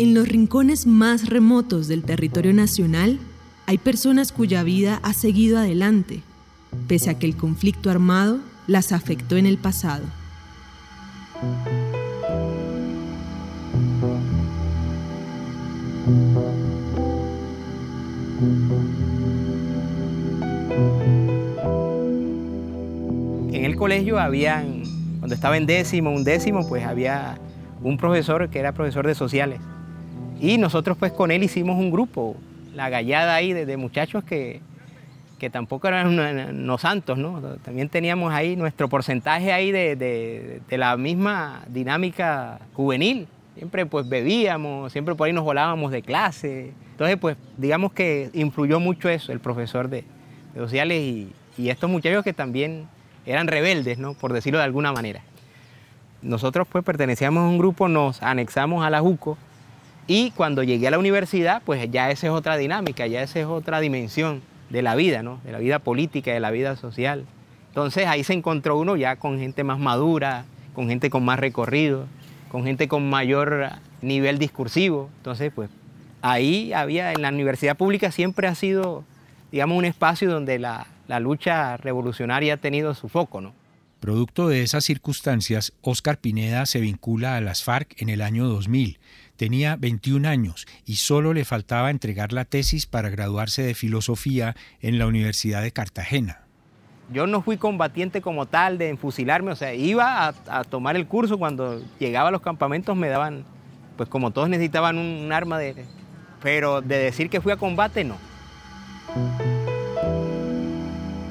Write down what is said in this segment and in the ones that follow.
En los rincones más remotos del territorio nacional hay personas cuya vida ha seguido adelante, pese a que el conflicto armado las afectó en el pasado. En el colegio habían, cuando estaba en décimo, un décimo, pues había un profesor que era profesor de sociales. Y nosotros pues con él hicimos un grupo, la gallada ahí de, muchachos que, que tampoco eran unos santos, ¿no? También teníamos ahí nuestro porcentaje ahí de, de, la misma dinámica juvenil. Siempre pues bebíamos, siempre por ahí nos volábamos de clase. Entonces pues digamos que influyó mucho eso, el profesor de, sociales y, y, estos muchachos que también eran rebeldes, ¿no? Por decirlo de alguna manera. Nosotros pues pertenecíamos a un grupo, nos anexamos a la JUCO y cuando llegué a la universidad, pues ya esa es otra dinámica, ya esa es otra dimensión de la vida, ¿no? De la vida política, de la vida social. Entonces ahí se encontró uno ya con gente más madura, con gente con más recorrido, con gente con mayor nivel discursivo. Entonces, pues ahí había, en la universidad pública siempre ha sido, digamos, un espacio donde la, lucha revolucionaria ha tenido su foco, ¿no? Producto de esas circunstancias, Óscar Pineda se vincula a las FARC en el año 2000 Tenía 21 años y solo le faltaba entregar la tesis para graduarse de filosofía en la Universidad de Cartagena. Yo no fui combatiente como tal de enfusilarme, o sea, iba a, tomar el curso cuando llegaba a los campamentos me daban, pues como todos necesitaban un, arma de... Pero de decir que fui a combate, no.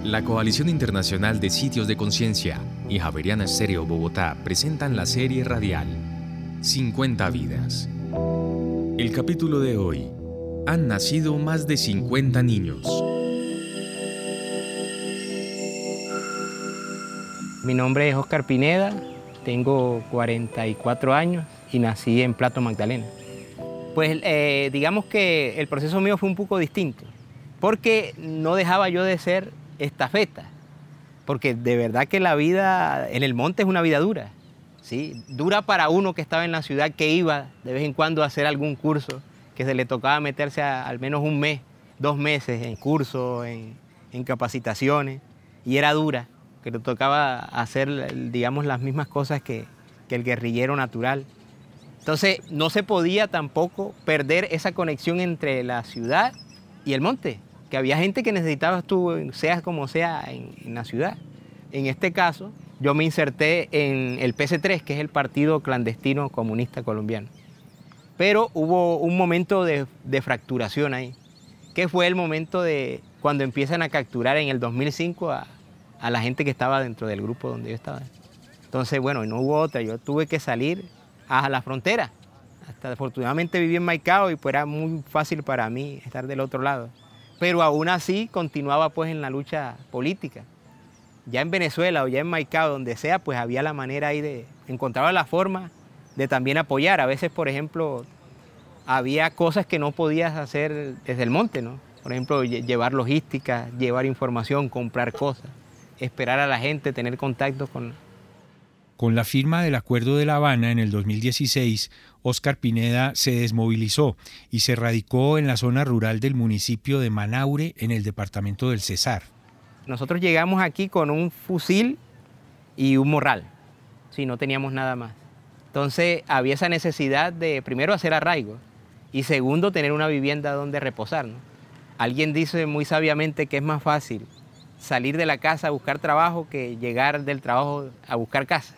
La Coalición Internacional de Sitios de Conciencia y Javeriana Estéreo Bogotá presentan la serie radial 50 vidas el capítulo de hoy. Han nacido más de 50 niños. Mi nombre es Oscar Pineda, tengo 44 años y nací en Plato Magdalena. Pues eh, digamos que el proceso mío fue un poco distinto, porque no dejaba yo de ser estafeta, porque de verdad que la vida en el monte es una vida dura. Dura para uno que estaba en la ciudad, que iba de vez en cuando a hacer algún curso, que se le tocaba meterse al menos un mes, dos meses en cursos, en, capacitaciones, y era dura, que le tocaba hacer, digamos, las mismas cosas que, el guerrillero natural. Entonces no se podía tampoco perder esa conexión entre la ciudad y el monte, que había gente que necesitaba tú, seas como sea, en la ciudad. En este caso, yo me inserté en el PC3, que es el Partido Clandestino Comunista Colombiano. Pero hubo un momento de, fracturación ahí, que fue el momento de cuando empiezan a capturar en el 2005 a, la gente que estaba dentro del grupo donde yo estaba. Entonces, bueno, no hubo otra, yo tuve que salir a la frontera. Hasta afortunadamente viví en Maicao y pues era muy fácil para mí estar del otro lado. Pero aún así continuaba pues en la lucha política ya en Venezuela o ya en Maicao, donde sea, pues había la manera ahí de, encontraba la forma de también apoyar. A veces, por ejemplo, había cosas que no podías hacer desde el monte, ¿no? Por ejemplo, llevar logística, llevar información, comprar cosas, esperar a la gente, tener contacto con... Con la firma del Acuerdo de La Habana en el 2016, Óscar Pineda se desmovilizó y se radicó en la zona rural del municipio de Manaure, en el departamento del Cesar. Nosotros llegamos aquí con un fusil y un morral, si no teníamos nada más. Entonces había esa necesidad de primero hacer arraigo y segundo tener una vivienda donde reposar. Alguien dice muy sabiamente que es más fácil salir de la casa a buscar trabajo que llegar del trabajo a buscar casa.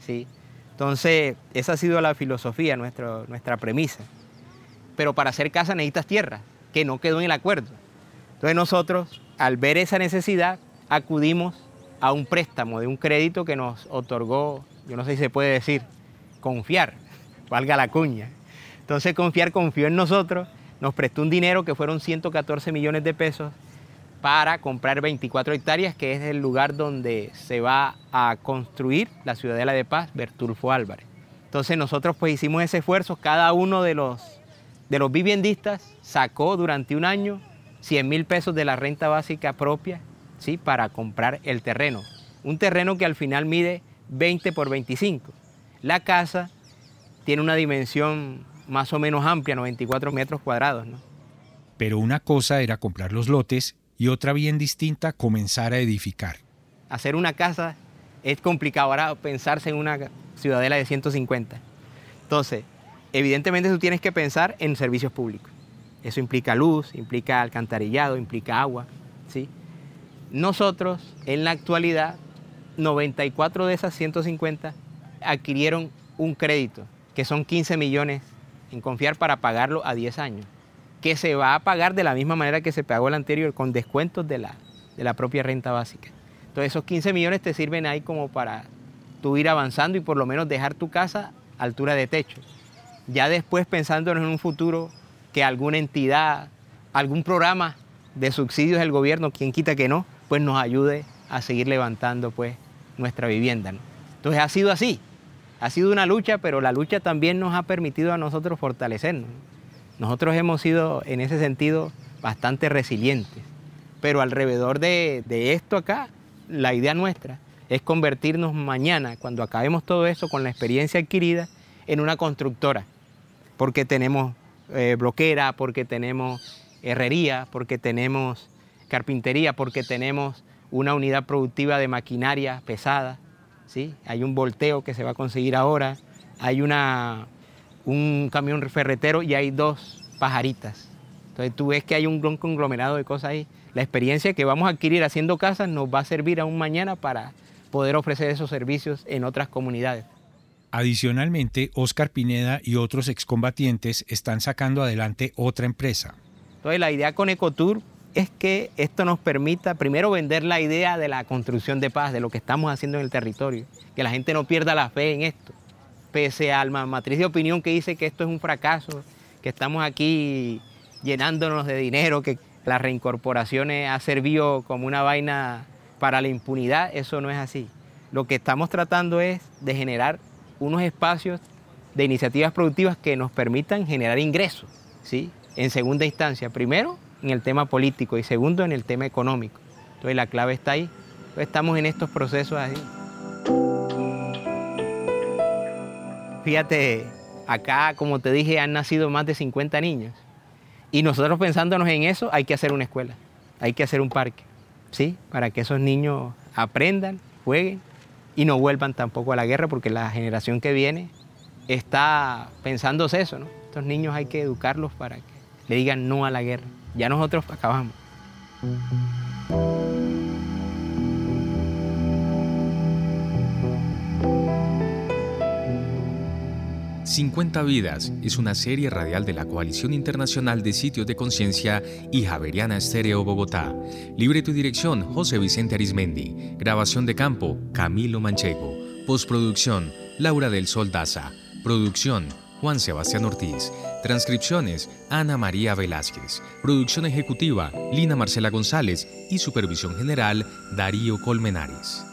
¿Sí? Entonces esa ha sido la filosofía, nuestro, nuestra premisa. Pero para hacer casa necesitas tierra, que no quedó en el acuerdo. Entonces nosotros al ver esa necesidad, acudimos a un préstamo de un crédito que nos otorgó, yo no sé si se puede decir, confiar, valga la cuña. Entonces confiar confió en nosotros, nos prestó un dinero que fueron 114 millones de pesos para comprar 24 hectáreas, que es el lugar donde se va a construir la Ciudadela de Paz, Bertulfo Álvarez. Entonces nosotros pues hicimos ese esfuerzo, cada uno de los, de los viviendistas sacó durante un año 100 mil pesos de la renta básica propia ¿sí? para comprar el terreno. Un terreno que al final mide 20 por 25. La casa tiene una dimensión más o menos amplia, 94 metros cuadrados. Pero una cosa era comprar los lotes y otra bien distinta comenzar a edificar. Hacer una casa es complicado, ahora pensarse en una ciudadela de 150. Entonces, evidentemente tú tienes que pensar en servicios públicos. Eso implica luz, implica alcantarillado, implica agua. ¿sí? Nosotros, en la actualidad, 94 de esas 150 adquirieron un crédito, que son 15 millones en confiar para pagarlo a 10 años, que se va a pagar de la misma manera que se pagó el anterior, con descuentos de la, de la propia renta básica. Entonces esos 15 millones te sirven ahí como para tú ir avanzando y por lo menos dejar tu casa a altura de techo. Ya después pensándonos en un futuro que alguna entidad, algún programa de subsidios del gobierno, quien quita que no, pues nos ayude a seguir levantando pues nuestra vivienda. Entonces ha sido así, ha sido una lucha, pero la lucha también nos ha permitido a nosotros fortalecernos. Nosotros hemos sido en ese sentido bastante resilientes, pero alrededor de, esto acá, la idea nuestra es convertirnos mañana, cuando acabemos todo eso con la experiencia adquirida, en una constructora, porque tenemos eh, bloquera, porque tenemos herrería, porque tenemos carpintería, porque tenemos una unidad productiva de maquinaria pesada, ¿sí? hay un volteo que se va a conseguir ahora, hay una, un camión ferretero y hay dos pajaritas. Entonces tú ves que hay un gran conglomerado de cosas ahí. La experiencia que vamos a adquirir haciendo casas nos va a servir aún mañana para poder ofrecer esos servicios en otras comunidades. Adicionalmente, Oscar Pineda y otros excombatientes están sacando adelante otra empresa. Entonces, la idea con Ecotour es que esto nos permita primero vender la idea de la construcción de paz, de lo que estamos haciendo en el territorio, que la gente no pierda la fe en esto, pese a la matriz de opinión que dice que esto es un fracaso, que estamos aquí llenándonos de dinero, que las reincorporaciones ha servido como una vaina para la impunidad, eso no es así. Lo que estamos tratando es de generar unos espacios de iniciativas productivas que nos permitan generar ingresos, ¿sí? En segunda instancia, primero en el tema político y segundo en el tema económico. Entonces la clave está ahí. estamos en estos procesos así. Fíjate, acá, como te dije, han nacido más de 50 niños. Y nosotros pensándonos en eso, hay que hacer una escuela, hay que hacer un parque, ¿sí? Para que esos niños aprendan, jueguen y no vuelvan tampoco a la guerra, porque la generación que viene está pensándose eso, ¿no? Estos niños hay que educarlos para que le digan no a la guerra. Ya nosotros acabamos. 50 Vidas es una serie radial de la Coalición Internacional de Sitios de Conciencia y Javeriana Estéreo Bogotá. Libreto y dirección José Vicente Arismendi. Grabación de campo Camilo Manchego. Postproducción Laura del Sol Daza. Producción Juan Sebastián Ortiz. Transcripciones Ana María Velázquez. Producción ejecutiva Lina Marcela González y supervisión general Darío Colmenares.